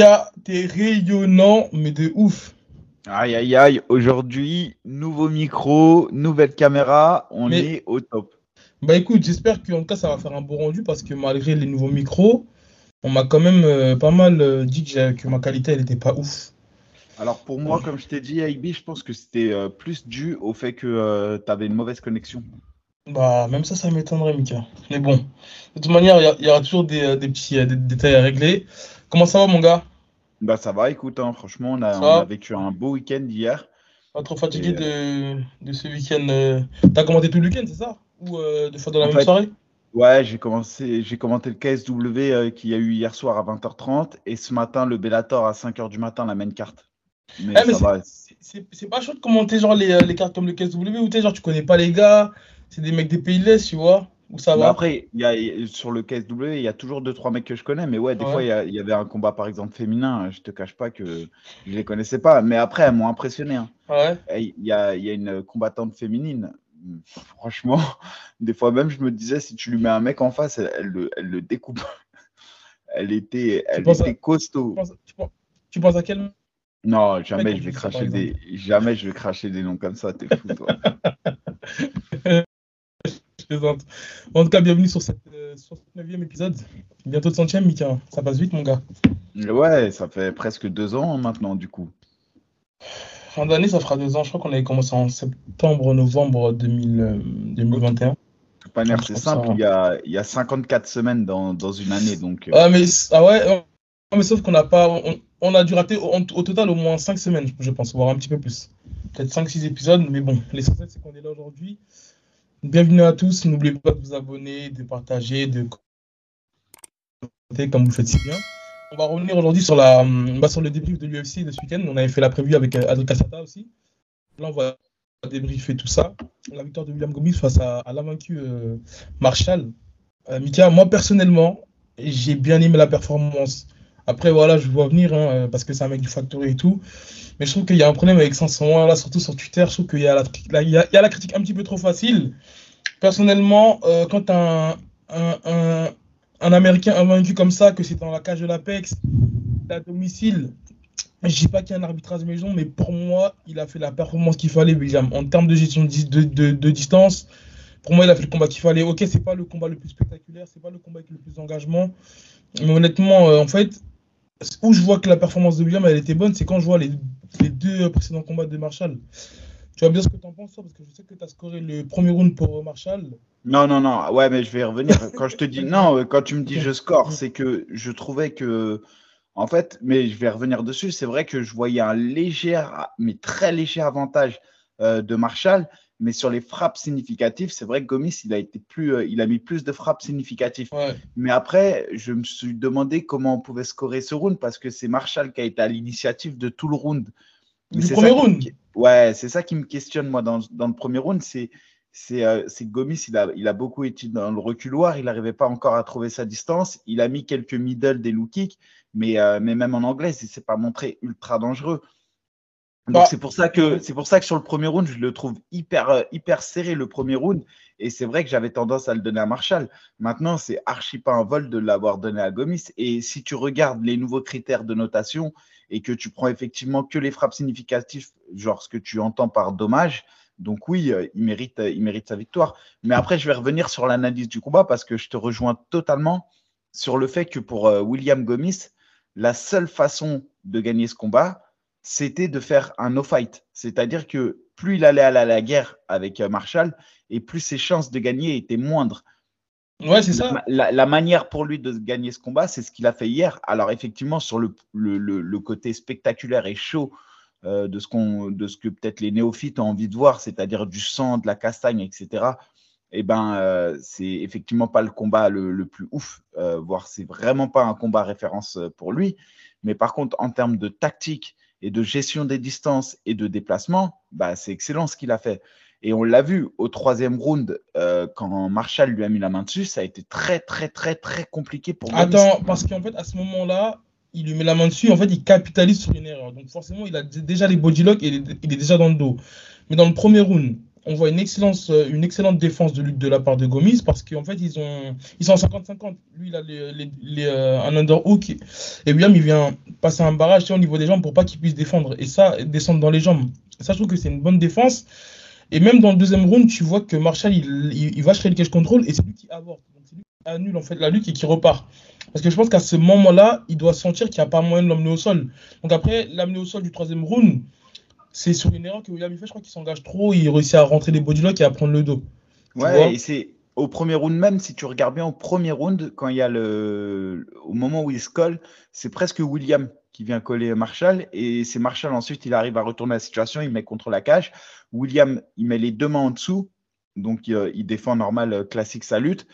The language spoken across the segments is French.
Mika, t'es rayonnant, mais de ouf. Aïe aïe aïe, aujourd'hui, nouveau micro, nouvelle caméra, on est au top. Bah écoute, j'espère qu'en tout cas ça va faire un bon rendu parce que malgré les nouveaux micros, on m'a quand même euh, pas mal euh, dit que, ma qualité elle était pas ouf. Alors pour moi, comme je t'ai dit, IB, je pense que c'était euh, plus dû au fait que tu avais une mauvaise connexion. Bah même ça, ça m'étonnerait, Mika. Mais bon, de toute manière, il y, aura toujours des, petits détails à régler. Comment ça va, mon gars? Bah ça va, écoute, hein, franchement, on a, vécu un beau week-end hier. Pas trop fatigué de, ce week-end. T'as commenté tout le week-end, c'est ça? Ou deux fois dans la même soirée? Ouais, j'ai commencé, j'ai commenté le KSW euh, qu'il y a eu hier soir à 20h30 et ce matin le Bellator à 5h du matin la main carte. Mais, eh, ça va. C'est pas chaud de commenter genre les, euh, les, cartes comme le KSW ou tu genre tu connais pas les gars, c'est des mecs des pays de l'Est, tu vois? Ou ça va. après, y a, sur le KSW, il y a toujours deux trois mecs que je connais, mais ouais, des fois il y, avait un combat par exemple féminin, je te cache pas que je les connaissais pas, mais après elles m'ont impressionné. Hein. Ah il y, a, y a une combattante féminine, franchement, des fois même, je me disais, si tu lui mets un mec en face, elle, le, découpe. elle était, elle était costaud. Tu penses, à quel Non, jamais je vais cracher des, jamais je vais cracher des noms comme ça. T'es fou, toi. plaisante. En tout cas, bienvenue sur cette 69e épisode. Bientôt le centième, Mika. Ça passe vite, mon gars. Ouais, ça fait presque deux ans maintenant, du coup. Fin d'année, ça fera deux ans. Je crois qu'on avait commencé en septembre, novembre 2021. c'est simple. Il y, a, il y, a, 54 semaines dans, dans une année. Donc, euh. ah, mais, ah ouais, mais sauf qu'on n'a pas. On, a dû rater au, total au moins 5 semaines, je pense, voire un petit peu plus. Peut-être 5-6 épisodes, mais bon, l'essentiel, c'est qu'on est là aujourd'hui. Bienvenue à tous. N'oubliez pas de vous abonner, de partager, de commenter comme vous faites si bien. On va revenir aujourd'hui sur, la, bah, sur le débrief de l'UFC de ce week-end. On avait fait la prévue avec euh, Adrien Cassata aussi. Là, on va débriefer tout ça. La victoire de William Gomis face à, à l'invaincu euh, Marshall. Euh, Mika, moi personnellement, j'ai bien aimé la performance. Après, voilà, je vois venir hein, parce que c'est un mec du Factory et tout. Mais je trouve qu'il y a un problème avec Sanson, là, surtout sur Twitter. Je trouve qu'il y, a la, critique un petit peu trop facile. Personnellement, quand un, un, un Américain invaincu comme ça, que c'est dans la cage de l'Apex, à domicile, je dis pas qu'il y a un arbitrage maison, mais pour moi, il a fait la performance qu'il fallait, William. En termes de gestion de, de, distance, pour moi, il a fait le combat qu'il fallait. Ok, c'est pas le combat le plus spectaculaire, c'est pas le combat avec le plus d'engagement. Mais honnêtement, euh, en fait, où je vois que la performance de William, elle était bonne, c'est quand je vois les, les deux précédents combats de Marshall. Tu vas bien ce que tu en penses, parce que je sais que tu as scoré le premier round pour Marshall. Non, non, non. Ouais, mais je vais revenir. Quand je te dis non, quand tu me dis je score, c'est que je trouvais que. En fait, mais je vais revenir dessus. C'est vrai que je voyais un léger, mais très léger avantage euh, de Marshall. Mais sur les frappes significatives, c'est vrai que Gomis, il a, été plus, euh, il a mis plus de frappes significatives. Mais après, je me suis demandé comment on pouvait scorer ce round parce que c'est Marshall qui a été à l'initiative de tout le round. Le premier round Ouais, c'est ça qui me questionne, moi, dans, dans le premier round. C'est c'est euh, Gomis, il a, il a beaucoup été dans le reculoir, il n'arrivait pas encore à trouver sa distance. Il a mis quelques middle, des low kicks, mais, euh, mais même en anglais, il ne s'est pas montré ultra dangereux. Donc bah, c'est pour ça que c'est pour ça que sur le premier round, je le trouve hyper euh, hyper serré le premier round et c'est vrai que j'avais tendance à le donner à Marshall. Maintenant, c'est archi pas un vol de l'avoir donné à Gomis et si tu regardes les nouveaux critères de notation, et que tu prends effectivement que les frappes significatives, genre ce que tu entends par dommage, donc oui, euh, il mérite, euh, il mérite sa victoire. Mais après, je vais revenir sur l'analyse du combat parce que je te rejoins totalement sur le fait que pour William Gomis, la seule façon de gagner ce combat, c'était de faire un no-fight. C'est-à-dire que plus il allait à la guerre avec Marshall, et plus ses chances de gagner étaient moindres. Ouais, c'est ça. La, manière pour lui de gagner ce combat, c'est ce qu'il a fait hier. Alors, effectivement, sur le, le, côté spectaculaire et chaud euh, de, ce qu'on, de ce que peut-être les néophytes ont envie de voir, c'est-à-dire du sang, de la castagne, etc., eh ben, euh, c'est effectivement pas le combat le, plus ouf, euh, voire c'est vraiment pas un combat référence pour lui. Mais par contre, en termes de tactique et de gestion des distances et de déplacement, bah, c'est excellent ce qu'il a fait. Et on l'a vu au troisième round, euh, quand Marshall lui a mis la main dessus, ça a été très, très, très, très compliqué pour. Attends, parce qu'en fait, à ce moment-là, il lui met la main dessus, en fait, il capitalise sur une erreur. Donc forcément, il a déjà les body locks et il est déjà dans le dos. Mais dans le premier round, on voit euh, une excellente défense de lutte de la part de Gomis parce qu'en fait, ils, ont, ils sont en 50-50. Lui, il a euh, un underhook et William, il vient passer un barrage au niveau des jambes pour pas qu'il puisse défendre. Et ça, descendre dans les jambes. Ça, je trouve que c'est une bonne défense. Et même dans le deuxième round, tu vois que Marshall, il, il, va chercher le cash control et c'est lui qui avorte. Donc, c'est lui qui annule en fait la lutte et qui repart. Parce que je pense qu'à ce moment-là, il doit sentir qu'il n'y a pas moyen de l'emmener au sol. Donc après, l'amener au sol du troisième round, c'est sur une erreur que William fait. Je crois qu'il s'engage trop, il réussit à rentrer des bodylocks et à prendre le dos. Ouais, et c'est au premier round même, si tu regardes bien au premier round, quand il y a le. Au moment où il se colle, c'est presque William qui vient coller Marshall. Et c'est Marshall ensuite, il arrive à retourner la situation, il met contre la cage. William, il met les deux mains en dessous. Donc, euh, il défend normal, euh, classique sa lutte.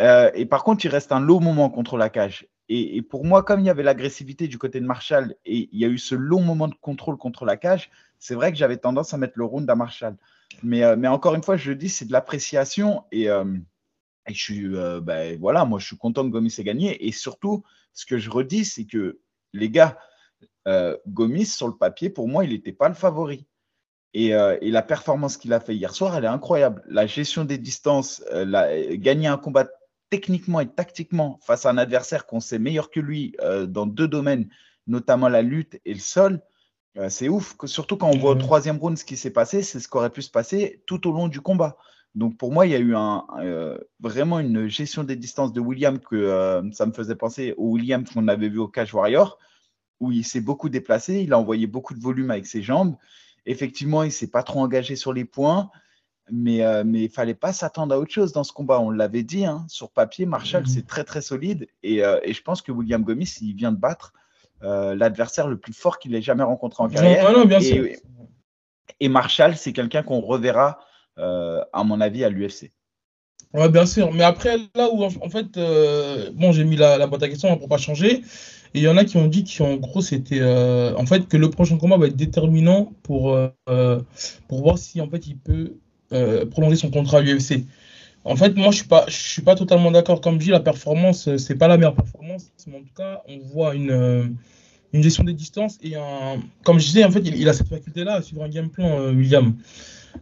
Euh, et par contre, il reste un long moment contre la cage. Et, pour moi, comme il y avait l'agressivité du côté de Marshall et il y a eu ce long moment de contrôle contre la cage, c'est vrai que j'avais tendance à mettre le round à Marshall. Mais, euh, mais encore une fois, je le dis, c'est de l'appréciation et, euh, je suis, euh, ben, voilà, moi, je suis content que Gomis ait gagné. Et surtout, ce que je redis, c'est que les gars, Gomis, sur le papier, pour moi, il n'était pas le favori. Et, et la performance qu'il a fait hier soir, elle est incroyable. La gestion des distances, la, gagner un combat techniquement et tactiquement face à un adversaire qu'on sait meilleur que lui dans deux domaines, notamment la lutte et le sol, euh, c'est ouf. Surtout quand on voit au troisième round ce qui s'est passé, c'est ce qui aurait pu se passer tout au long du combat. Donc pour moi, il y a eu un, euh, vraiment une gestion des distances de William que ça me faisait penser au William qu'on avait vu au Cage Warrior, où il s'est beaucoup déplacé, il a envoyé beaucoup de volume avec ses jambes. Effectivement, il s'est pas trop engagé sur les points. Mais euh, mais il fallait pas s'attendre à autre chose dans ce combat. On l'avait dit, hein, sur papier, Marshall, c'est très très solide. Et, euh, et, je pense que William Gomis, il vient de battre euh, l'adversaire le plus fort qu'il ait jamais rencontré en carrière. Non, bien et, sûr. et, Marshall, c'est quelqu'un qu'on reverra, à mon avis, à l'UFC. Ouais, bien sûr. Mais après, là où, en fait, bon, j'ai mis la, la, boîte à questions pour pas changer. Et il y en a qui ont dit qu'en gros, c'était en fait que le prochain combat va être déterminant pour, pour voir si en fait il peut euh, prolonger son contrat à l'UFC. En fait, moi, je suis suis pas totalement d'accord. Comme je dis, la performance, euh, c'est pas la meilleure performance, en tout cas, on voit une, euh, une gestion des distances et un, comme je disais, en fait, il, a cette faculté-là à suivre un game plan, William.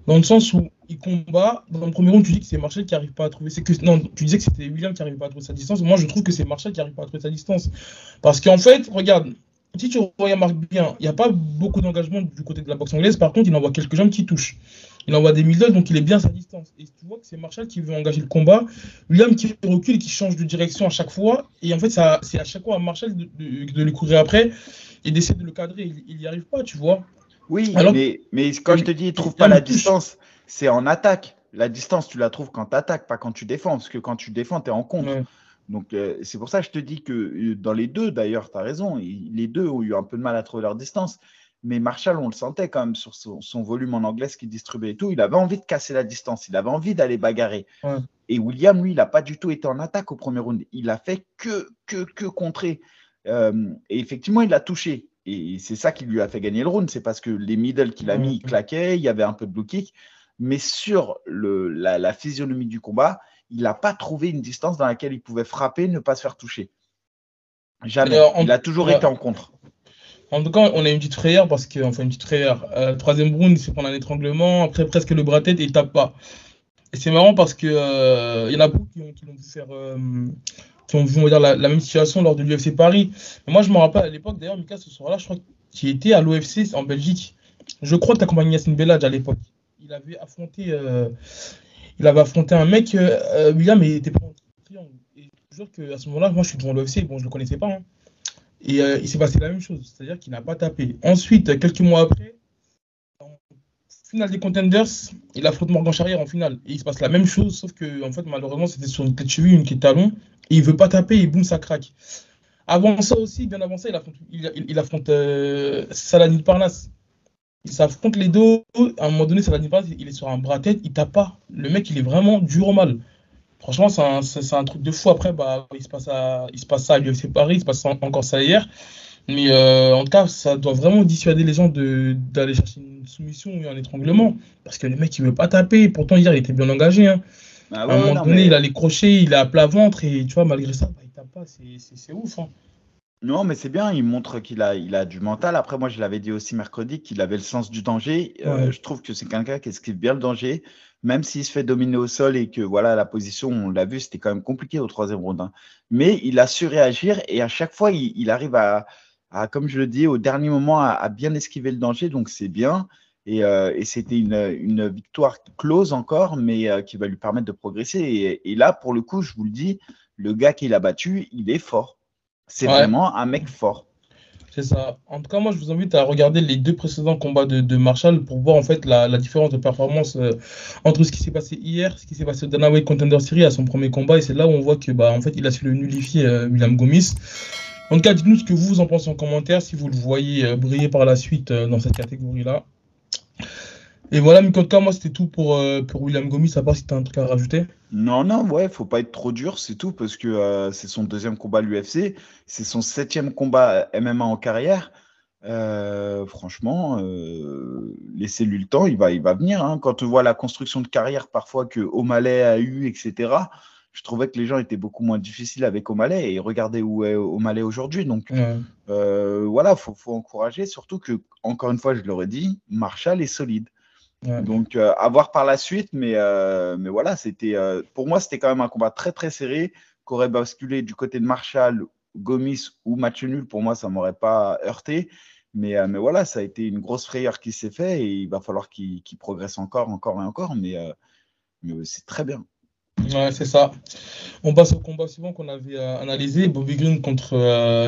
Dans le sens où il combat, dans le premier round, tu dis que c'est qui n'arrive pas à trouver. Que, non, tu disais que c'était William qui n'arrive pas à trouver sa distance. Moi, je trouve que c'est Marshall qui n'arrive pas à trouver sa distance. Parce qu'en fait, regarde, si tu remarques bien, il n'y a pas beaucoup d'engagement du côté de la boxe anglaise. Par contre, il envoie quelques jambes qui touchent. Il envoie des middle, donc il est bien à sa distance. Et tu vois que c'est Marshall qui veut engager le combat. William qui recule et qui change de direction à chaque fois. Et en fait, c'est à chaque fois à Marshall de, de, lui courir après et d'essayer de le cadrer. Il n'y arrive pas, tu vois. Oui, mais, mais, quand je te dis, il ne trouve pas la distance, c'est en attaque. La distance, tu la trouves quand tu attaques, pas quand tu défends. Parce que quand tu défends, tu es en contre. Donc, euh, c'est pour ça que je te dis que euh, dans les deux, d'ailleurs, tu as raison, les deux ont eu un peu de mal à trouver leur distance. Mais Marshall, on le sentait quand même sur son, volume en anglais qu'il distribuait et tout. Il avait envie de casser la distance. Il avait envie d'aller bagarrer. Et William, lui, il n'a pas du tout été en attaque au premier round. Il a fait que, que, que contrer. Euh, et effectivement, il a touché. Et c'est ça qui lui a fait gagner le round. C'est parce que les middle qu'il a mis, il claquaient. Il y avait un peu de blue kick. Mais sur le, la, physionomie du combat, il n'a pas trouvé une distance dans laquelle il pouvait frapper, ne pas se faire toucher. Jamais. il a toujours été en contre. En tout cas, on a une petite frayeur parce que, enfin, une petite frayeur. Euh, troisième round, c'est qu'on a un étranglement. Après, presque le bras tête et il tape pas. Et c'est marrant parce que euh, il y en a beaucoup qui ont, qui vu faire, euh, qui ont vu dire, la, même situation lors de l'UFC Paris. Mais moi, je me rappelle à l'époque, d'ailleurs, Mika, ce soir-là, je crois qu'il était à l'UFC en Belgique. Je crois que tu accompagné Yassine Bellage à l'époque. Il avait affronté, il avait affronté un mec, William, et il était pas en triangle. Et je jure qu'à ce moment-là, moi, je suis devant l'UFC. Bon, je le connaissais pas. Hein. Et euh, il s'est passé la même chose, c'est-à-dire qu'il n'a pas tapé. Ensuite, quelques mois après, en finale des Contenders, il affronte Morgan Charrière en finale. Et il se passe la même chose, sauf que en fait, malheureusement, c'était sur une tête cheville, une qui est talon. Et il veut pas taper et boum, ça craque. Avant ça aussi, bien avant ça, il affronte, il, affronte euh, Saladin Parnas. Il s'affronte les deux. À un moment donné, Saladin Parnas, il est sur un bras tête, il tape pas. Le mec, il est vraiment dur au mal. Franchement, c'est un, truc de fou. Après, bah, il, se passe à, il se passe ça à l'UFC Paris, il se passe encore ça hier. Mais euh, en tout cas, ça doit vraiment dissuader les gens d'aller chercher une soumission ou un étranglement. Parce que le mec, il veut pas taper. Pourtant, hier, il était bien engagé. Hein. Bah à un moment donné, il a les crochets, il est à plat ventre. Et tu vois, malgré ça, bah, il tape pas. C'est ouf. Hein. Non, mais c'est bien, il montre qu'il a, il a du mental. Après, moi, je l'avais dit aussi mercredi qu'il avait le sens du danger. Euh, je trouve que c'est quelqu'un qui esquive bien le danger, même s'il se fait dominer au sol et que voilà, la position, on l'a vu, c'était quand même compliqué au troisième round. Hein. Mais il a su réagir et à chaque fois, il, arrive à, comme je le dis, au dernier moment, à, bien esquiver le danger. Donc, c'est bien. Et, euh, c'était une, victoire close encore, mais euh, qui va lui permettre de progresser. Et, et là, pour le coup, je vous le dis, le gars qu'il a battu, il est fort. C'est vraiment un mec fort. C'est ça. En tout cas, moi, je vous invite à regarder les deux précédents combats de, Marshall pour voir en fait la, différence de performance euh, entre ce qui s'est passé hier, ce qui s'est passé au Dana White Contender Series à son premier combat. Et c'est là où on voit que bah, en fait, il a su le nullifier, euh, William Gomis. En tout cas, dites-nous ce que vous en pensez en commentaire, si vous le voyez euh, briller par la suite dans cette catégorie-là. Et voilà, cas, moi, c'était tout pour, euh, pour William Gomis, à part si tu as un truc à rajouter. Non, non, ouais, faut pas être trop dur, c'est tout, parce que euh, c'est son deuxième combat à l'UFC, c'est son septième combat MMA en carrière. Euh, franchement, laissez-lui le temps, il va, il va venir. Hein. Quand on voit la construction de carrière parfois que O'Malley a eu, etc., je trouvais que les gens étaient beaucoup moins difficiles avec O'Malley et regardez où est O'Malley aujourd'hui. Donc voilà, faut, faut encourager, surtout que, encore une fois, je l'aurais dit, Marshall est solide. Donc, euh, à voir par la suite, mais, euh, mais voilà, c'était euh, pour moi, c'était quand même un combat très très serré, qu'aurait basculé du côté de Marshall, Gomis ou match nul. Pour moi, ça m'aurait pas heurté. Mais, mais voilà, ça a été une grosse frayeur qui s'est fait et il va falloir qu'il progresse encore, encore et encore. Mais, mais c'est très bien. Ouais, c'est ça. On passe au combat suivant qu'on avait analysé, Bobby Green contre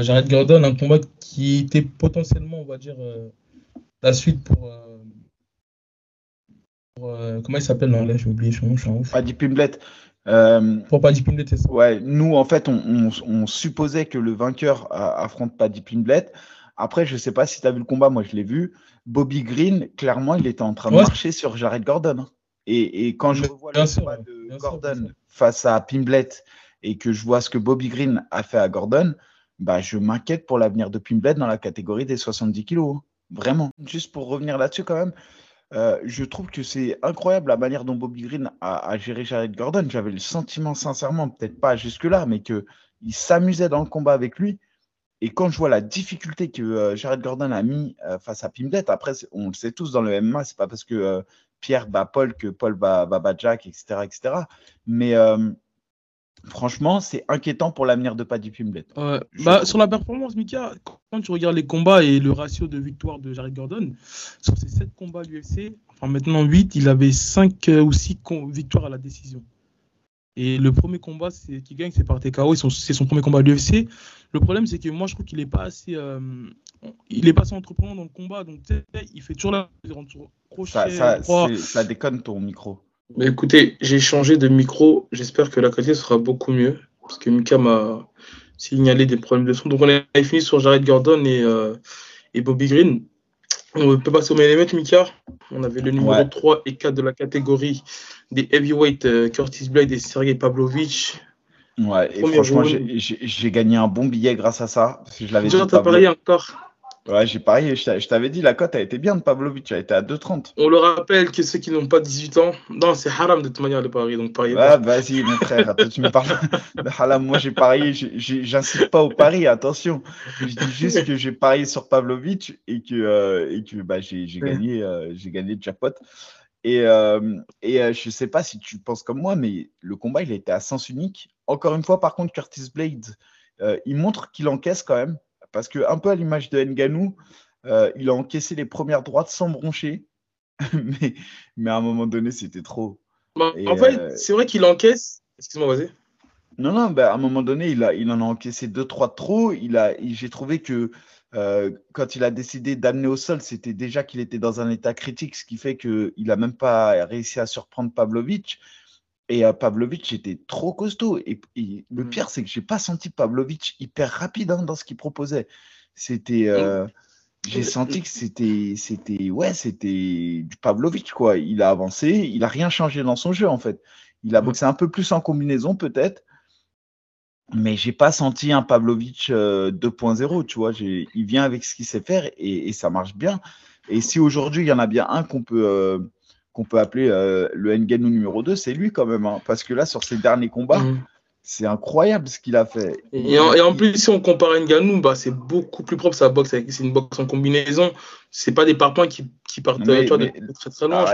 Jared Gordon, un combat qui était potentiellement, on va dire, la suite pour comment il s'appelle là J'ai oublié son nom, Paddy Pimblet. Euh, pour Paddy Pimblet, c'est ça. Ouais, nous, en fait, on, supposait que le vainqueur affronte Paddy Pimblet. Après, je ne sais pas si tu as vu le combat, moi je l'ai vu. Bobby Green, clairement, il était en train de marcher sur Jared Gordon. Hein. Et, quand je revois le combat de Gordon face à Pimblet et que je vois ce que Bobby Green a fait à Gordon, bah, je m'inquiète pour l'avenir de Pimblet dans la catégorie des 70 kilos. Hein. Vraiment. Juste pour revenir là-dessus, quand même, euh, je trouve que c'est incroyable la manière dont Bobby Green a, géré Jared Gordon. J'avais le sentiment, sincèrement, peut-être pas jusque-là, mais qu'il s'amusait dans le combat avec lui. Et quand je vois la difficulté que euh, Jared Gordon a mis euh, face à Pimlet, après, on le sait tous dans le MMA, c'est pas parce que Pierre bat Paul que Paul bat, bat, Jack, etc. etc. Mais Franchement, c'est inquiétant pour l'avenir de Paddy Pimblett. bah, sur la performance, Mika, quand tu regardes les combats et le ratio de victoire de Jared Gordon, sur ces 7 combats à l'UFC, enfin maintenant 8, il avait 5 euh, ou 6 victoires à la décision. Et le premier combat qui gagne, c'est par TKO, c'est son premier combat à l'UFC. Le problème, c'est que moi, je trouve qu'il n'est pas assez, euh, il est pas assez entreprenant dans le combat. Donc, il fait toujours la. Ça, ça, ça déconne ton micro. Mais écoutez, j'ai changé de micro. J'espère que la qualité sera beaucoup mieux. Parce que Mika m'a signalé des problèmes de son. Donc on a fini sur Jared Gordon et, euh, et Bobby Green. On peut passer au main Mika? On avait le numéro 3 et 4 de la catégorie des heavyweight euh, Curtis Blade et Sergei Pavlovich. Ouais, et franchement, j'ai gagné un bon billet grâce à ça. je l'avais Déjà, t'as parié encore? Ouais, j'ai parié. Je t'avais dit, la cote a été bien de Pavlovic. Elle était à 2,30. On le rappelle que ceux qui n'ont pas 18 ans, non, c'est haram de toute manière de parier. Donc, parier. Ouais, vas-y, mon frère. tu me parles de haram. Moi, j'ai parié. J'insiste pas au pari, attention. Je dis juste que j'ai parié sur Pavlovic et que, euh, et que bah, j'ai gagné, euh, j'ai gagné le jackpot. Et, euh, et euh, je sais pas si tu penses comme moi, mais le combat, il a été à sens unique. Encore une fois, par contre, Curtis Blade, il montre qu'il encaisse quand même. Parce que, un peu à l'image de Nganou, euh, il a encaissé les premières droites sans broncher. mais, mais à un moment donné, c'était trop. Bah, en fait, euh, c'est vrai qu'il encaisse. Excuse-moi, vas-y. Non, non, bah, à un moment donné, il, a, il en a encaissé deux, trois de trop. Il a, j'ai trouvé que euh, quand il a décidé d'amener au sol, c'était déjà qu'il était dans un état critique, ce qui fait qu'il n'a même pas réussi à surprendre Pavlovic. Et euh, Pavlovic était trop costaud. Et, le mm. pire, c'est que j'ai pas senti Pavlovic hyper rapide hein, dans ce qu'il proposait. C'était. Euh, j'ai senti que c'était, c'était, ouais, c'était du Pavlovic, quoi. Il a avancé, il a rien changé dans son jeu, en fait. Il a mm. boxé un peu plus en combinaison, peut-être. Mais j'ai pas senti un Pavlovic 2.0, euh, tu vois. Il vient avec ce qu'il sait faire et, ça marche bien. Et si aujourd'hui, il y en a bien un qu'on peut, qu'on peut appeler euh, le Nganou numéro 2, c'est lui quand même. Hein. parce que là, sur ses derniers combats, mm. C'est incroyable ce qu'il a fait. Et en, plus, si on compare Nganou, bah, c'est beaucoup plus propre sa boxe. C'est une boxe en combinaison. C'est pas des parpaings qui, qui partent mais, tu de très très loin.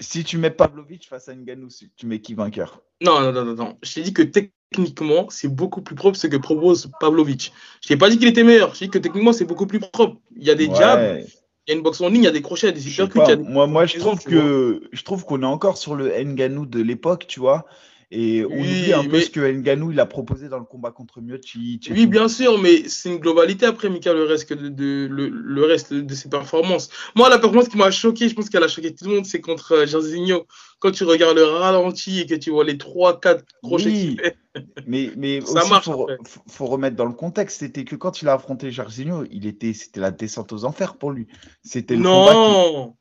si tu mets Pavlovic face à Nganou, tu mets qui vainqueur? Non, non, non, non, Je t'ai dit que techniquement, c'est beaucoup plus propre ce que propose Pavlovic. Je t'ai pas dit qu'il était meilleur. Je t'ai dit que techniquement, c'est beaucoup plus propre. Il y a des jabs. Il y a une boxe en ligne, il y a des crochets, il y a des. Moi, moi je, trouve que, je trouve qu'on est encore sur le Nganou de l'époque, tu vois. Et on oublie un peu ce que Nganou il a proposé dans le combat contre Miocic. Oui, bien sûr, mais c'est une globalité après, Mika, le reste, de, le, reste de ses performances. Moi, la performance qui m'a choqué, je pense qu'elle a choqué tout le monde, c'est contre euh, Jairzinho. Quand tu regardes le ralenti et que tu vois les 3-4 crochets fait. Mais, mais ça aussi, marche. Faut, faut, remettre dans le contexte, c'était que quand il a affronté Jairzinho, il était, c'était la descente aux enfers pour lui. C'était non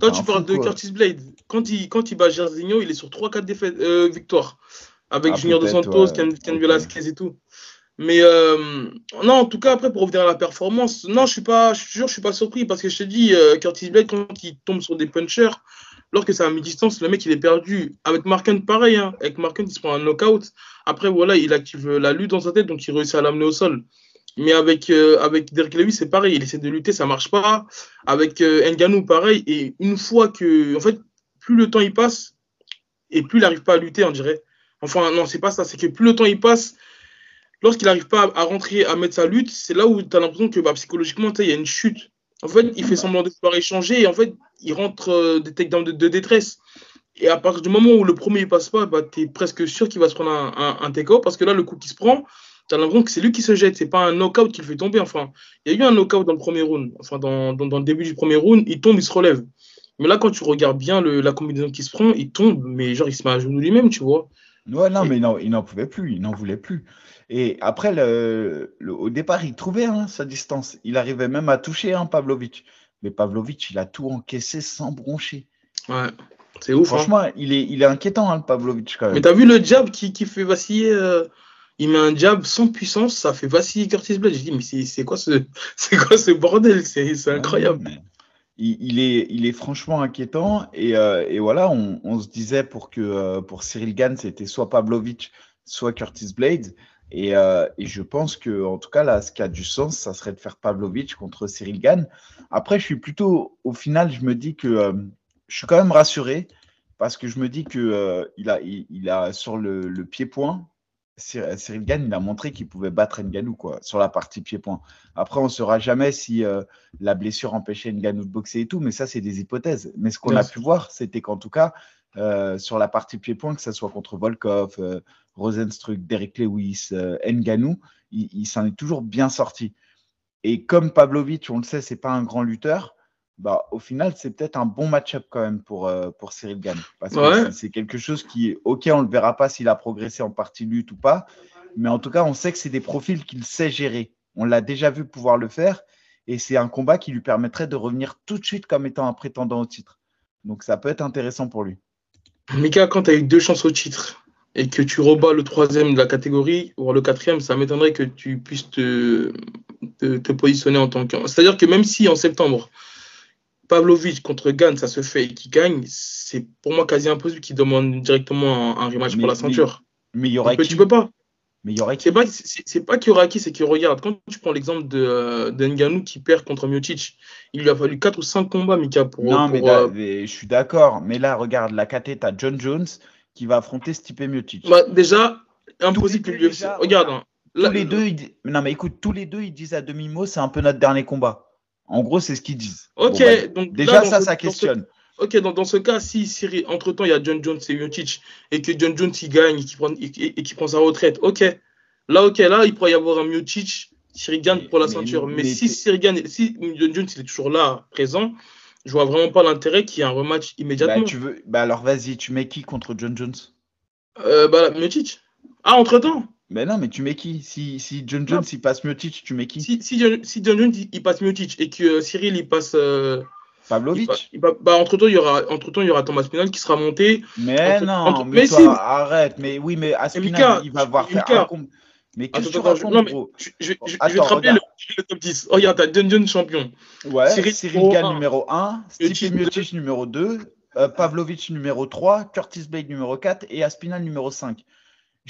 quand tu parles de Curtis Blade, quand il, quand il bat Jairzinho, il est sur 3-4 défaites, euh, victoires. Avec ah, Junior Dos Santos, Ken, Velasquez et tout. Mais euh, non, en tout cas, après, pour revenir à la performance, non, je suis pas, je, jure, je suis pas surpris parce que je te dis, euh, Curtis Blade, quand il tombe sur des punchers, lorsque c'est à mi-distance, le mec, il est perdu. Avec Marken, pareil, hein. avec Marken, il se prend un knockout. Après, voilà, il active la lutte dans sa tête, donc il réussit à l'amener au sol. Mais avec, euh, avec Derek Lewis, c'est pareil. Il essaie de lutter, ça marche pas. Avec euh, Nganou, pareil. Et une fois que. En fait, plus le temps il passe, et plus il n'arrive pas à lutter, on dirait. Enfin, non, c'est pas ça. C'est que plus le temps il passe, lorsqu'il n'arrive pas à, rentrer, à mettre sa lutte, c'est là où tu as l'impression que bah, psychologiquement, il y a une chute. En fait, il fait semblant de pouvoir échanger et en fait, il rentre euh, des takedowns de, de, détresse. Et à partir du moment où le premier ne passe pas, bah, tu es presque sûr qu'il va se prendre un, un, un take-off parce que là, le coup qui se prend, tu as l'impression que c'est lui qui se jette, c'est pas un knockout qui le fait tomber. Enfin, il y a eu un knockout dans le premier round, enfin, dans, dans, le début du premier round, il tombe, il se relève. Mais là, quand tu regardes bien le, la combinaison qui se prend, il tombe, mais genre, il se met à genoux lui-même, tu vois. Ouais, non, mais non, il n'en pouvait plus, il n'en voulait plus. Et après, le, au départ, il trouvait hein, sa distance. Il arrivait même à toucher hein, Pavlovic. Mais Pavlovic, il a tout encaissé sans broncher. Ouais, c'est ouf. Hein. Franchement, il, est, il est inquiétant, hein, Pavlovic, quand même. Mais t'as vu le jab qui, qui fait vaciller euh, il met un jab sans puissance, ça fait vaciller Curtis Blade. Je dis, mais c'est quoi, ce, quoi ce bordel? C'est incroyable. il, est, il est franchement inquiétant. Et, euh, et voilà, on, on, se disait pour, que, euh, pour Cyril Gann, c'était soit Pavlovich, soit Curtis Blade. Et, euh, et, je pense que, en tout cas, là, ce qui a du sens, ça serait de faire Pavlovich contre Cyril Gann. Après, je suis plutôt, au final, je me dis que je suis quand même rassuré parce que je me dis que il, a, il, a sur le, le pied-point, Cyril Gann, il a montré qu'il pouvait battre Nganou quoi, sur la partie pied-point. Après, on ne saura jamais si euh, la blessure empêchait Nganou de boxer et tout, mais ça, c'est des hypothèses. Mais ce qu'on a pu voir, c'était qu'en tout cas, euh, sur la partie pied-point, que ce soit contre Volkov, euh, Rosenstruck, Derek Lewis, Nganou, il, s'en est toujours bien sorti. Et comme Pavlovic, on le sait, c'est pas un grand lutteur, bah, au final, c'est peut-être un bon match-up quand même pour, euh, pour Cyril Gann. Parce que c'est quelque chose qui, ok, on ne le verra pas s'il a progressé en partie lutte ou pas, mais en tout cas, on sait que c'est des profils qu'il sait gérer. On l'a déjà vu pouvoir le faire, et c'est un combat qui lui permettrait de revenir tout de suite comme étant un prétendant au titre. Donc ça peut être intéressant pour lui. Mika, quand tu as eu deux chances au titre et que tu rebats le troisième de la catégorie, ou le quatrième, ça m'étonnerait que tu puisses te, te, te positionner en tant que. C'est-à-dire que même si en septembre, Pavlovic contre Gann, ça se fait et qui gagne, c'est pour moi quasi impossible qu'il demande directement un, rematch pour la ceinture. Mais, il y aurait qui Tu peux pas. Mais il y aurait qui C'est pas, c'est, pas qu'il y aura qui, c'est qu'il regarde. Quand tu prends l'exemple de, euh, de Nganou qui perd contre Miocic, il lui a fallu 4 ou 5 combats, Mika, pour. Non, euh, mais, je suis d'accord. Mais là, regarde, la KT, t'as John Jones qui va affronter Stipe Miocic. Bah, déjà, impossible que lui. Regarde. Hein. tous les deux, non, mais écoute, tous les deux, ils disent à demi-mot, c'est un peu notre dernier combat. En gros, c'est ce qu'ils disent. Ok, bah, donc déjà ça, ça questionne. Ok, donc dans ce cas, si entre temps il y a John Jones et Miocic et que John Jones il gagne et qu'il prend, et, prend sa retraite, ok. Là, ok, là, il pourrait y avoir un Miocic, Sirigan pour la ceinture. Mais, si Sirigan, si John Jones il est toujours là, présent, je vois vraiment pas l'intérêt qu'il y ait un rematch immédiatement. Bah, tu veux... bah alors vas-y, tu mets qui contre John Jones? Euh, Bah, Miocic. Ah, entre temps mais non, mais tu mets qui? Si, si John Jones il passe Miocic, tu mets qui? Si, si, John, si John Jones il passe Miocic et que euh, Cyril il passe. Euh, Pavlovic bah, entre temps, il y aura, entre temps, il y aura Thomas Pinal qui sera monté. Mais non, mais, toi, arrête. Mais oui, mais Aspinal, il va voir faire un. Mais qu'est-ce que tu racontes, non, mais je, je, je, vais te rappeler le, top 10. Oh, regarde, t'as John Jones champion. Ouais, Cyril, Cyril Gann numéro 1, Stipe Miocic numéro 2, euh, Pavlovic numéro 3, Curtis Blade numéro 4 et Aspinal numéro 5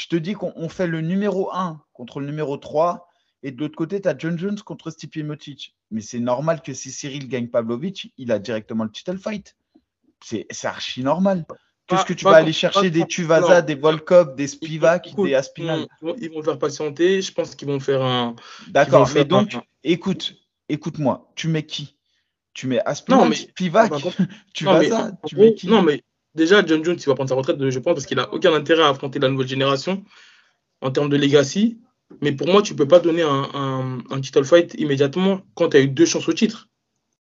je te dis qu'on fait le numéro 1 contre le numéro 3. Et de l'autre côté, tu as John Jones contre Stipe Miocic. Mais c'est normal que si Cyril gagne Pavlovich, il a directement le title fight. C'est archi normal. Qu'est-ce que tu vas aller chercher des Tuvasa, des Volkov, des Spivak, des Aspinal Ils vont faire patienter. Je pense qu'ils vont faire un. D'accord, mais donc, écoute, écoute-moi. Tu mets qui? Tu mets Aspinal, Spivak, Tuvasa Tu mets qui? Non, mais déjà, John Jones, il va prendre sa retraite, je pense, parce qu'il n'a aucun intérêt à affronter la nouvelle génération en termes de legacy. Mais pour moi, tu ne peux pas donner un, un, title fight immédiatement quand tu as eu deux chances au titre.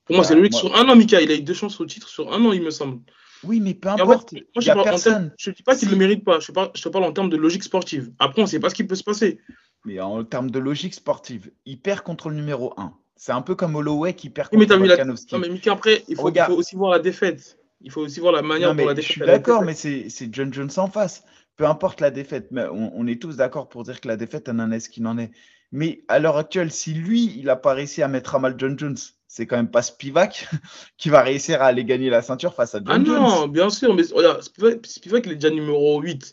Pour moi, bah, c'est logique. Sur un an, Mika, il a eu deux chances au titre sur un an, il me semble. Oui, mais peu importe. moi, je ne dis pas qu'il ne le mérite pas. Je, te parle en termes de logique sportive. Après, on ne sait pas ce qui peut se passer. Mais en termes de logique sportive, il perd contre le numéro 1. C'est un peu comme Holloway qui perd contre oui, mais Non, mais Mika, après, il faut, aussi voir la défaite. Il faut aussi voir la manière dont la défaite. Je suis d'accord, mais c'est John Jones en face. Peu importe la défaite, mais on, est tous d'accord pour dire que la défaite, en est ce qu'il en est. Mais à l'heure actuelle, si lui, il n'a pas réussi à mettre à mal John Jones, c'est quand même pas Spivak qui va réussir à aller gagner la ceinture face à John Jones. Ah non, bien sûr, mais regarde, Spivak, il est déjà numéro 8.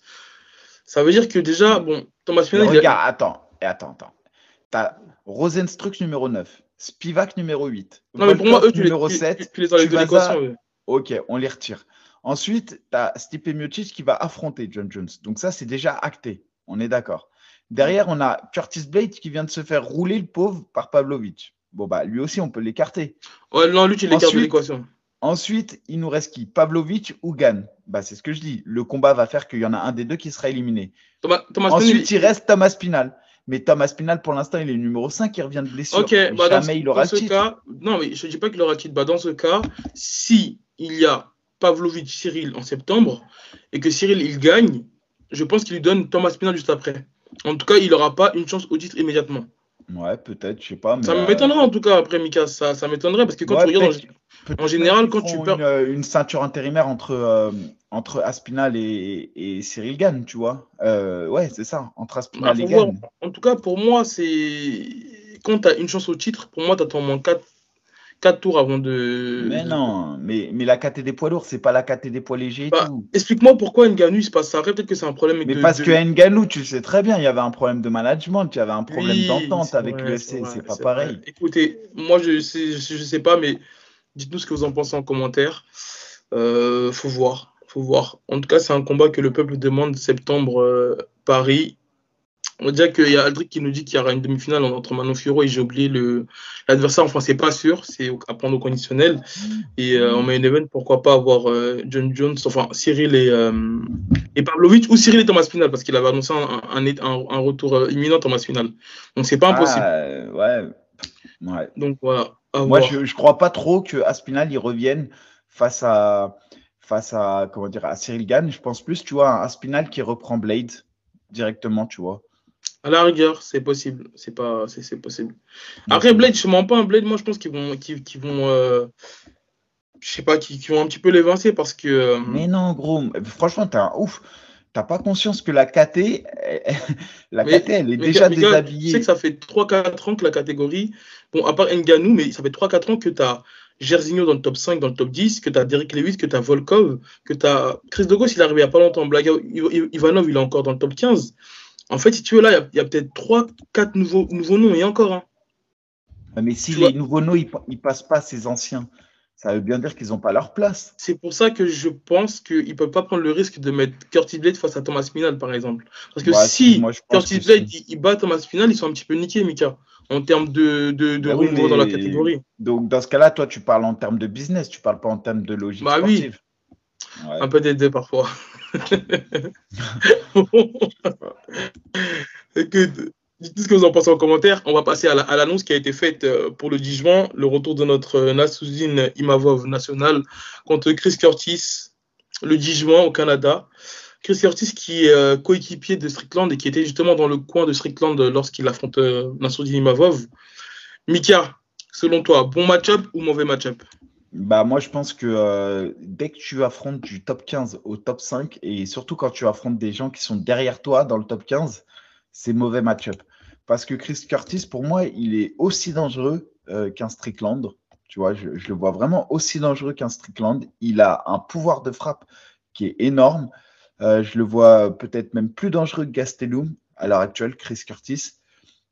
Ça veut dire que déjà, bon, Thomas Spinell. Regarde, attends, attends, attends. T'as Rosenstruck numéro 9, Spivak numéro 8. Non, mais pour moi, eux, tu numéro les, 7, tu, les enlèves de l'équation. Ok, on les retire. Ensuite, tu as Stipe Miocic qui va affronter John Jones. Donc ça, c'est déjà acté. On est d'accord. Derrière, on a Curtis Blade qui vient de se faire rouler le pauvre par Pavlovich. Bon, bah, lui aussi, on peut l'écarter. Ouais, non, lui, tu l'écartes de l'équation. Ensuite, il nous reste qui? Pavlovich ou Gann bah, C'est ce que je dis. Le combat va faire qu'il y en a un des deux qui sera éliminé. Thomas, Ensuite, il reste Thomas Pinal. Mais Thomas Pinal, pour l'instant, il est numéro 5, il revient de blessure. Ok, bah, jamais il aura le titre. Cas, non, mais je ne dis pas qu'il aura le titre. Bah, dans ce cas, si il y a Pavlovich Cyril en septembre et que Cyril il gagne, je pense qu'il lui donne Thomas Pinal juste après. En tout cas, il n'aura pas une chance au titre immédiatement. Ouais, peut-être, je sais pas. ça euh, m'étonnerait en tout cas après Mika, ça, ça m'étonnerait parce que quand tu regardes en, général, quand tu perds. Euh, une, ceinture intérimaire entre, euh, entre Aspinal et, et, Cyril Gann, tu vois. ouais, c'est ça, entre Aspinal bah, et Gann. En tout cas, pour moi, c'est. Quand tu as une chance au titre, pour moi, tu attends au moins 4, 4 tours avant de. Mais non, mais, mais la KT des poids lourds, c'est pas la KT des poids légers. Bah, explique-moi pourquoi Nganou se passe ça. Peut-être que c'est un problème. Mais parce que Nganou, tu sais très bien, il y avait un problème de management, il y avait un problème d'entente avec l'UFC, c'est pas pareil. Écoutez, moi je sais, je sais pas, mais dites-nous ce que vous en pensez en commentaire. Euh, faut voir, faut voir. En tout cas, c'est un combat que le peuple demande septembre euh, Paris. On dirait qu'il y a Aldric qui nous dit qu'il y aura une demi-finale entre Manon Fioro et j'ai oublié l'adversaire. Enfin, c'est pas sûr, c'est à prendre au conditionnel. Et euh, en main event, pourquoi pas avoir euh, John Jones, enfin Cyril et, euh, et Pavlovic ou Cyril et Thomas Final parce qu'il avait annoncé un, un, retour imminent Thomas Final. Donc c'est pas impossible. Ah, ouais. ouais. Donc voilà. Moi, je, je crois pas trop que Aspinal y revienne face à face à comment dire à Cyril Gann. Je pense plus, tu vois, un Aspinal qui reprend Blade directement, tu vois. À la rigueur, c'est possible. C'est pas, c'est possible. Après Blade, je mens pas. Blade, moi, je pense qu'ils vont, qu'ils, vont, euh, je sais pas, qu'ils, vont un petit peu l'évincer parce que. Euh, mais non, gros. Franchement, t'as ouf. T'as pas conscience que la KT, la KT, elle est déjà déshabillée. Tu sais que ça fait 3-4 ans que la catégorie, bon, à part Nganou, mais ça fait 3-4 ans que tu as Gersigno dans le top 5, dans le top 10, que tu as Derek Lewis, que tu as Volkov, que tu as Chris Dogos, il est arrivé il n'y a pas longtemps. Blaga Ivanov, il est encore dans le top 15. En fait, si tu veux, là, il y a, peut-être 3-4 nouveaux, nouveaux noms et encore. Hein. Mais si les nouveaux noms, ils ne passent pas ces anciens, ça veut bien dire qu'ils n'ont pas leur place. C'est pour ça que je pense qu'ils ne peuvent pas prendre le risque de mettre Curtis Blade face à Thomas Pinal, par exemple. Parce que si Curtis Blade il, bat Thomas Pinal, ils sont un petit peu niqués, Mika, en termes de, de, de bah dans la catégorie. Donc, dans ce cas-là, toi, tu parles en termes de business, tu ne parles pas en termes de logique bah, sportive. Oui. Un peu des deux parfois. dites ce que vous en pensez en commentaire. On va passer à l'annonce qui a été faite euh, pour le 10 juin, le retour de notre euh, Nassouzine Imavov national contre Chris Curtis le 10 juin au Canada. Chris Curtis qui est euh, coéquipier de Strickland et qui était justement dans le coin de Strickland lorsqu'il affronte Nassouzine Imavov. Mika, selon toi, bon match-up ou mauvais match-up? Bah, moi, je pense que euh, dès que tu affrontes du top 15 au top 5, et surtout quand tu affrontes des gens qui sont derrière toi dans le top 15, c'est mauvais match-up. Parce que Chris Curtis, pour moi, il est aussi dangereux euh, qu'un Strickland. Tu vois, je, le vois vraiment aussi dangereux qu'un Strickland. Il a un pouvoir de frappe qui est énorme. Euh, je le vois peut-être même plus dangereux que Gastelum à l'heure actuelle, Chris Curtis.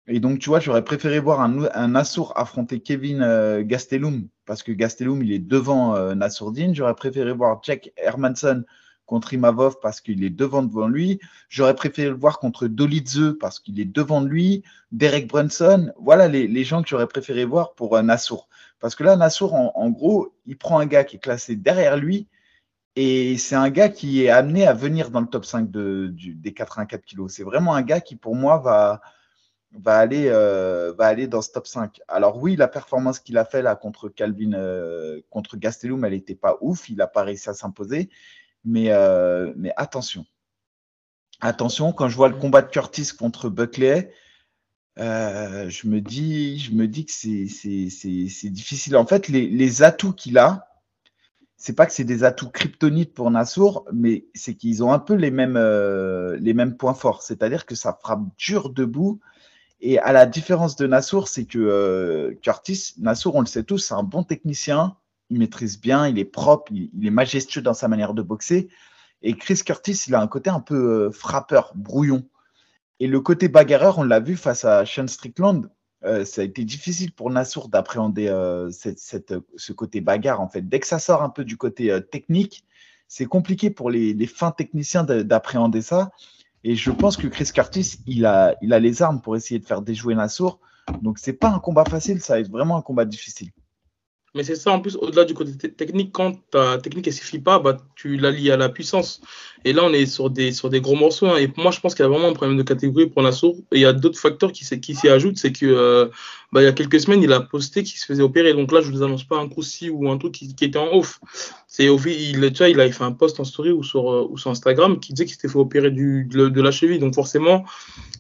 Et donc, tu vois, j'aurais préféré voir un, un Nassour affronter Kevin Gastelum, parce que Gastelum, il est devant euh, Nassourdine. J'aurais préféré voir Jack Hermanson contre Imavov parce qu'il est devant devant lui. J'aurais préféré le voir contre Dolidze parce qu'il est devant lui. Derek Brunson. Voilà les, les gens que j'aurais préféré voir pour euh, Nassour. Parce que là, Nassour, en, gros, il prend un gars qui est classé derrière lui et c'est un gars qui est amené à venir dans le top 5 de, du, des 84 kilos. C'est vraiment un gars qui, pour moi, va va aller, euh, va aller dans ce top 5. Alors oui, la performance qu'il a fait là contre Calvin, euh, contre Gastelum, elle n'était pas ouf. Il n'a pas réussi à s'imposer. Mais, euh, mais attention. Attention, quand je vois le combat de Curtis contre Buckley, je, me dis, je me dis que c'est difficile. En fait, les, atouts qu'il a, c'est pas que c'est des atouts kryptonites pour Nassour, mais c'est qu'ils ont un peu les mêmes, les mêmes points forts. C'est-à-dire que ça frappe dur debout et à la différence de Nassour, c'est que euh, Curtis, Nassour, on le sait tous, c'est un bon technicien. Il maîtrise bien, il est propre, il, est majestueux dans sa manière de boxer. Et Chris Curtis, il a un côté un peu euh, frappeur, brouillon. Et le côté bagarreur, on l'a vu face à Sean Strickland, euh, ça a été difficile pour Nassour d'appréhender ce côté bagarre. En fait, dès que ça sort un peu du côté technique, c'est compliqué pour les fins techniciens d'appréhender ça. Et je pense que Chris Curtis, il a, il a les armes pour essayer de faire déjouer Nassour. Donc, c'est pas un combat facile, ça va être vraiment un combat difficile. Mais c'est ça, en plus, au-delà du côté technique, quand ta technique ne suffit pas, bah, tu la lies à la puissance. Et là, on est sur des, sur des gros morceaux. Hein. Et moi, je pense qu'il y a vraiment un problème de catégorie pour Nassour. Et il y a d'autres facteurs qui, qui s'y ajoutent. C'est que euh, bah, il y a quelques semaines, il a posté qu'il se faisait opérer. Donc là, je ne vous annonce pas un coup si ou un truc qui, était en off. C'est il, tu vois, il avait fait un post en story ou sur, euh, ou sur Instagram qui disait qu'il s'était fait opérer du, de, de, la cheville. Donc forcément,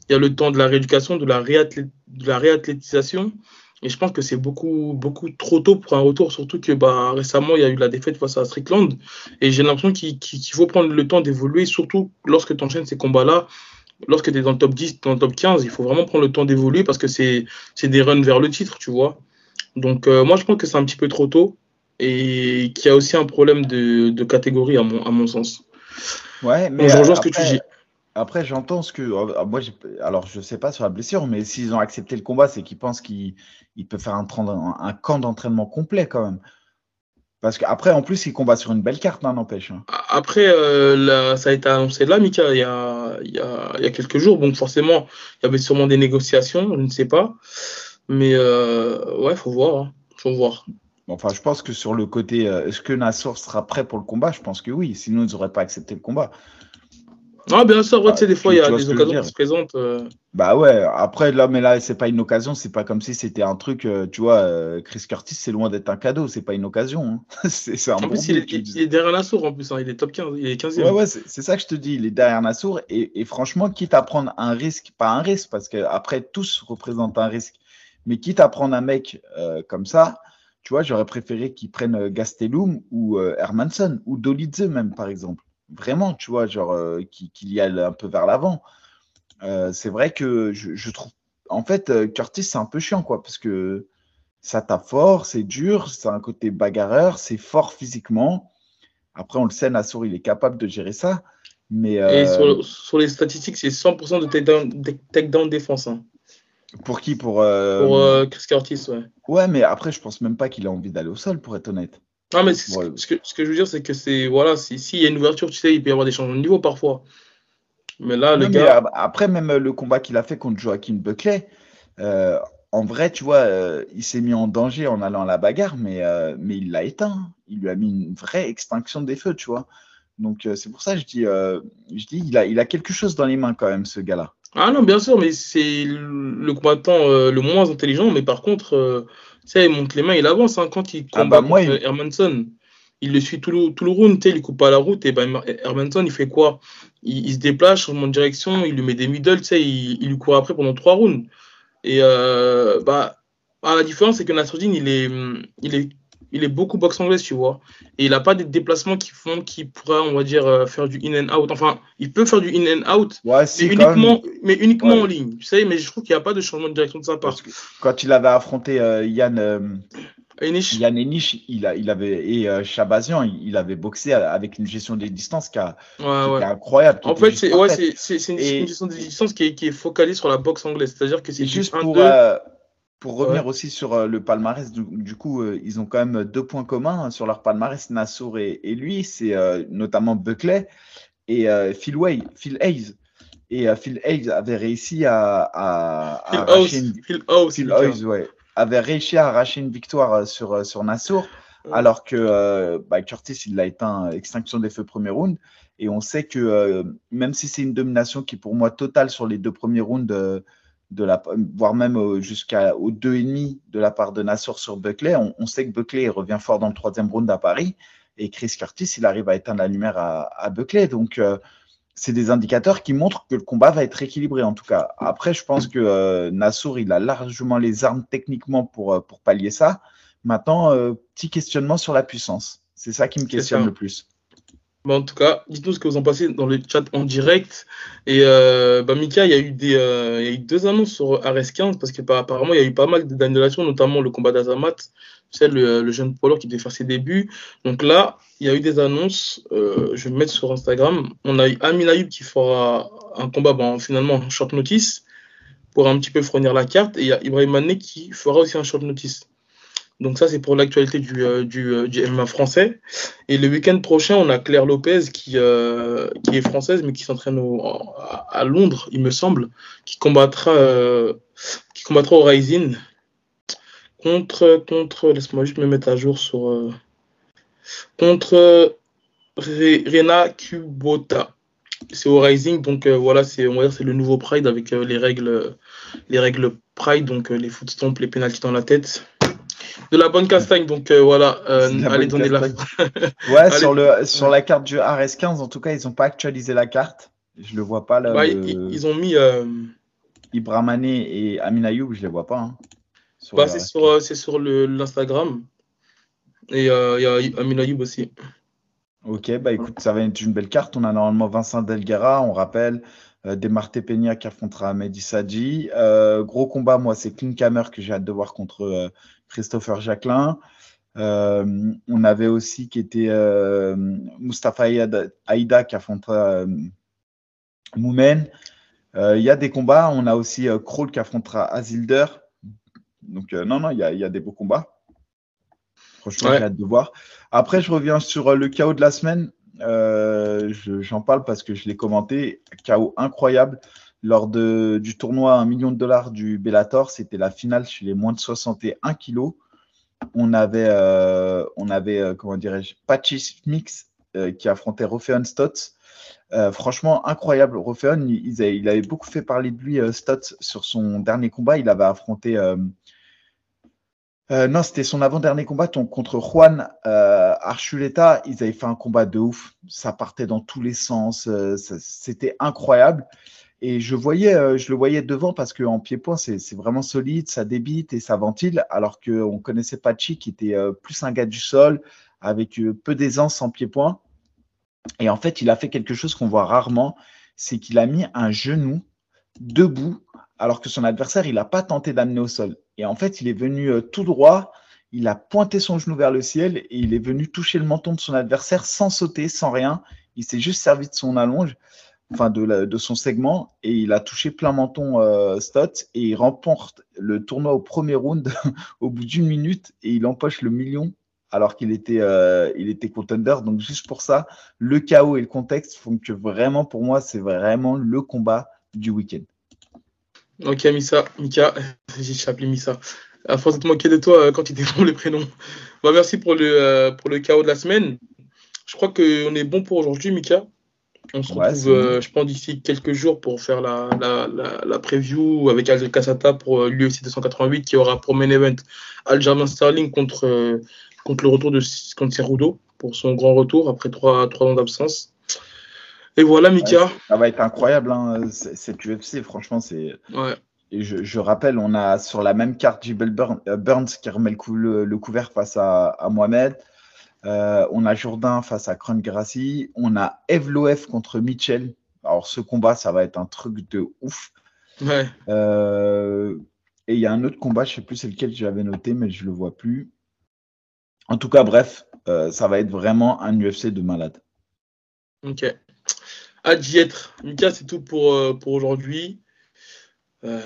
il y a le temps de la rééducation, de la, réathlé, de la réathlétisation. Et je pense que c'est beaucoup, beaucoup trop tôt pour un retour, surtout que bah, récemment, il y a eu la défaite face à Strickland. Et j'ai l'impression qu'il qu faut prendre le temps d'évoluer, surtout lorsque tu enchaînes ces combats-là. Lorsque tu es dans le top 10, dans le top 15, il faut vraiment prendre le temps d'évoluer parce que c'est des runs vers le titre, tu vois. Donc, euh, moi, je pense que c'est un petit peu trop tôt et qu'il y a aussi un problème de, de catégorie, à mon, à mon sens. Ouais, mais. Donc, je rejoins ce que tu dis. Après, j'entends ce que. Moi, alors, je sais pas sur la blessure, mais s'ils ont accepté le combat, c'est qu'ils pensent qu'ils peuvent faire un, un, un camp d'entraînement complet quand même. Parce qu'après, en plus, ils combattent sur une belle carte, hein, n'empêche. Hein. Après, euh, là, ça a été annoncé là, Mika, il y, a, il, y a, il y a quelques jours. Donc, forcément, il y avait sûrement des négociations, je ne sais pas. Mais euh, ouais, faut voir. Hein. faut voir. Enfin, je pense que sur le côté, euh, est-ce que Nassour sera prêt pour le combat? Je pense que oui. Sinon, ils n'auraient pas accepté le combat. Ah, bien sûr, ouais, bah, des fois, il y a des occasions qui se présentent. Euh... Bah ouais, après, là, mais là, c'est pas une occasion, c'est pas comme si c'était un truc, euh, tu vois, euh, Chris Curtis, c'est loin d'être un cadeau, c'est pas une occasion. Hein. c'est un en bon plus, il est, il est, derrière Nassour, en plus, hein, il est top 15, il est 15e. Ouais, ouais, c'est ça que je te dis, il est derrière Nassour, et, et, franchement, quitte à prendre un risque, pas un risque, parce que après, tous représentent un risque, mais quitte à prendre un mec comme ça, tu vois, j'aurais préféré qu'il prenne Gastelum ou Hermanson, ou Dolidze même, par exemple vraiment, tu vois, genre euh, qu'il qu y aille un peu vers l'avant. Euh, c'est vrai que je, je, trouve, en fait, euh, Curtis, c'est un peu chiant, quoi, parce que ça tape fort, c'est dur, c'est un côté bagarreur, c'est fort physiquement. Après, on le sait, Nassour, il est capable de gérer ça. Mais, Et sur, sur, les statistiques, c'est 100% de takedown, takedown défense. Hein. Pour qui? Pour, euh... pour Chris Curtis, ouais. Ouais, mais après, je pense même pas qu'il a envie d'aller au sol, pour être honnête. Non, mais ce, ouais. ce, que, ce, que, je veux dire, c'est que c'est. Voilà, s'il si y a une ouverture, tu sais, il peut y avoir des changements de niveau parfois. Mais là, le non, gars. après, même le combat qu'il a fait contre Joaquin Buckley, euh, en vrai, tu vois, euh, il s'est mis en danger en allant à la bagarre, mais, euh, mais il l'a éteint. Il lui a mis une vraie extinction des feux, tu vois. Donc, c'est pour ça que je dis, je dis il, a, il a quelque chose dans les mains quand même, ce gars-là. Ah non, bien sûr, mais c'est le combattant le moins intelligent, mais par contre sais, il monte les mains, il avance. Hein, quand il combat ah bah moi, il... Hermanson, il le suit tout le, tout le round, tu sais, il coupe pas la route. Et ben, Hermanson, il fait quoi? Il, il, se déplace, change de direction, il lui met des middle, tu sais, il, il, lui court après pendant trois rounds. Et euh, bah, bah, la différence, c'est que Nasruddin, il est, il est il est beaucoup boxe anglaise, tu vois. Et il n'a pas des déplacements qui font qu'il pourrait, on va dire, euh, faire du in and out. Enfin, il peut faire du in and out, ouais, si, mais, uniquement, mais uniquement ouais. en ligne. Tu sais, mais je trouve qu'il n'y a pas de changement de direction de sa part. quand il avait affronté euh, Yann. Euh, Enish. Yann Enish, il, a, il avait, et euh, Chabazian, il, avait boxé avec une gestion des distances qui, a, Ouais, incroyable. En fait, c'est ouais, une, une, gestion des distances qui est, qui est focalisée sur la boxe anglaise. C'est-à-dire que c'est juste pour, euh, pour revenir aussi sur le palmarès, du, coup, ils ont quand même deux points communs sur leur palmarès, Nassour et, et lui. C'est notamment Buckley et Phil, Way, Phil Hayes. Et Phil Hayes avait réussi à, à, Phil arracher une... Phil Phil Hayes, ouais avait réussi à arracher une victoire euh, sur, euh, sur Nassour, alors que euh, bah, Curtis, il l'a éteint extinction des feux premier round. Et on sait que même si c'est une domination qui est pour moi totale sur les deux premiers rounds, de, la, voire même jusqu'au 2,5 de la part de Nassour sur Buckley, on, sait que Buckley revient fort dans le troisième round à Paris. Et Chris Curtis, il arrive à éteindre la lumière à, à Buckley. Donc, c'est des indicateurs qui montrent que le combat va être équilibré en tout cas. Après, je pense que euh, Nassour, il a largement les armes techniquement pour, euh, pour pallier ça. Maintenant, euh, petit questionnement sur la puissance. C'est ça qui me questionne le plus. En tout cas, dites-nous ce que vous en pensez dans le chat en direct. Et bah, Mika, il y, a eu des, il y a eu deux annonces sur RS15 parce qu'apparemment, il y a eu pas mal d'annulations, notamment le combat d'Azamat c'est le, jeune polo qui devait faire ses débuts. Donc là, il y a eu des annonces, euh, je vais mettre sur Instagram. On a eu Amin qui fera un combat bon, finalement en short notice pour un petit peu fournir la carte. Et il y a Ibrahim Mané qui fera aussi un short notice. Donc ça, c'est pour l'actualité du, euh, du, euh, MMA français. Et le week-end prochain, on a Claire Lopez qui, qui est française, mais qui s'entraîne à Londres, il me semble, qui combattra, qui combattra au Rising contre, contre laisse-moi juste me mettre à jour sur. Euh, contre Rena Kubota. C'est au Rising, donc euh, voilà, c'est on va dire c'est le nouveau Pride avec euh, les règles les règles Pride, donc les footstomps, les pénalties dans la tête. De la bonne castagne, donc voilà, allez donner la. ouais, sur, le, sur la carte du RS15, en tout cas, ils n'ont pas actualisé la carte. Je le vois pas là. ils, ont mis. Ibrahimane et Amin Ayoub, je les vois pas. Hein. Bah, c'est sur, euh, sur l'Instagram. Et euh, il y a Amin Ayoub aussi. Ok, bah écoute, ça va être une belle carte. On a normalement Vincent Delgara, on rappelle. Euh, Demarte Peña qui affrontera Mehdi Sadji. Euh, gros combat, moi, c'est Clint Kammer que j'ai hâte de voir contre Christopher Jacquelin. on avait aussi qui était Mustafa Aïda qui affrontera Moumen. Il y a des combats. On a aussi Kroll qui affrontera Azilder. Donc, euh, non, non, il y a, des beaux combats. Franchement, j'ai hâte de voir. Après, je reviens sur euh, le chaos de la semaine. Euh, j'en parle parce que je l'ai commenté. Chaos incroyable. Lors du tournoi 1 million de dollars du Bellator, c'était la finale chez les moins de 61 kilos. On avait, on avait comment dirais-je, Patchy Mix qui affrontait Rofeon Stotts. franchement, incroyable. Rofeon, il, avait beaucoup fait parler de lui, Stotts, sur son dernier combat. Il avait affronté euh, non, c'était son avant-dernier combat contre Juan euh, Archuleta. Ils avaient fait un combat de ouf. Ça partait dans tous les sens. Euh, c'était incroyable. Et je voyais, euh, je le voyais devant parce qu'en pied-point, c'est vraiment solide, ça débite et ça ventile. Alors qu'on connaissait Pachi qui était plus un gars du sol, avec peu d'aisance en pied-point. Et en fait, il a fait quelque chose qu'on voit rarement c'est qu'il a mis un genou debout alors que son adversaire, il n'a pas tenté d'amener au sol. Et en fait, il est venu euh, tout droit, il a pointé son genou vers le ciel et il est venu toucher le menton de son adversaire sans sauter, sans rien. Il s'est juste servi de son allonge, enfin de, son segment, et il a touché plein menton euh, Stott et il remporte le tournoi au premier round au bout d'une minute et il empoche le million alors qu'il était, euh, il était contender. Donc juste pour ça, le chaos et le contexte font que vraiment pour moi, c'est vraiment le combat du week-end. Ok, Misa, Mika, j'ai appelé Misa. À force de te moquer de toi euh, quand tu défends le prénom. Bah, merci pour le, euh, pour le chaos de la semaine. Je crois qu'on est bon pour aujourd'hui, Mika. On se retrouve, euh, je pense, d'ici quelques jours pour faire la, la, la, preview avec Al Casata pour l'UFC 288 qui aura pour main event Aljamain Sterling contre, contre le retour de contre Cerudo pour son grand retour après trois, trois ans d'absence. Et voilà, Mika. ça va être incroyable, hein, cette UFC. Franchement, c'est. Ouais. Et je, rappelle, on a sur la même carte euh, Burns qui remet le, le, couvert face à, Mohamed. Euh, on a Jourdain face à Kron Grassi. On a Evloef contre Mitchell. Alors, ce combat, ça va être un truc de ouf. Ouais. Euh, et il y a un autre combat, je ne sais plus c'est lequel j'avais noté, mais je ne le vois plus. En tout cas, bref, euh, ça va être vraiment un UFC de malade. Ok. À d'y être. Mika, c'est tout pour, pour aujourd'hui. Euh,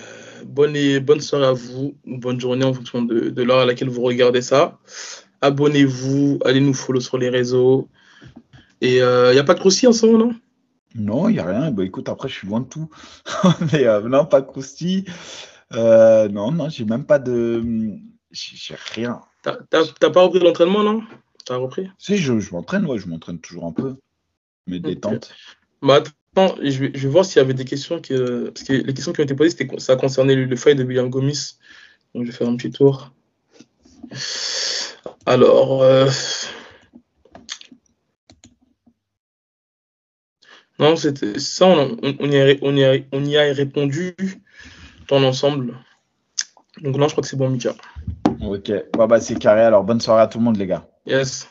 bonne, et, bonne soirée à vous, bonne journée en fonction de, de l'heure à laquelle vous regardez ça. Abonnez-vous, allez nous follow sur les réseaux. Et il euh, n'y a pas de croustilles en ce moment, non? Non, il n'y a rien. Bah, écoute, après, je suis loin de tout. Mais euh, non, pas de croustilles. Euh, non, non, j'ai même pas de. J'ai rien. T'as pas repris l'entraînement, non? T'as repris? Si, je, je m'entraîne, ouais, je m'entraîne toujours un peu. Mais détente. Bah, attends, je vais, je vais voir s'il y avait des questions. Qui, parce que les questions qui ont été posées, c'était, ça concernait le, le fight de William Gomis. Donc, je vais faire un petit tour. Alors. Euh... Non, c'était ça, on, on, y a, on, y a, on y a répondu dans l'ensemble. Donc non, je crois que c'est bon, Mika. Ok, bah, bah, c'est carré. Alors, bonne soirée à tout le monde, les gars. Yes.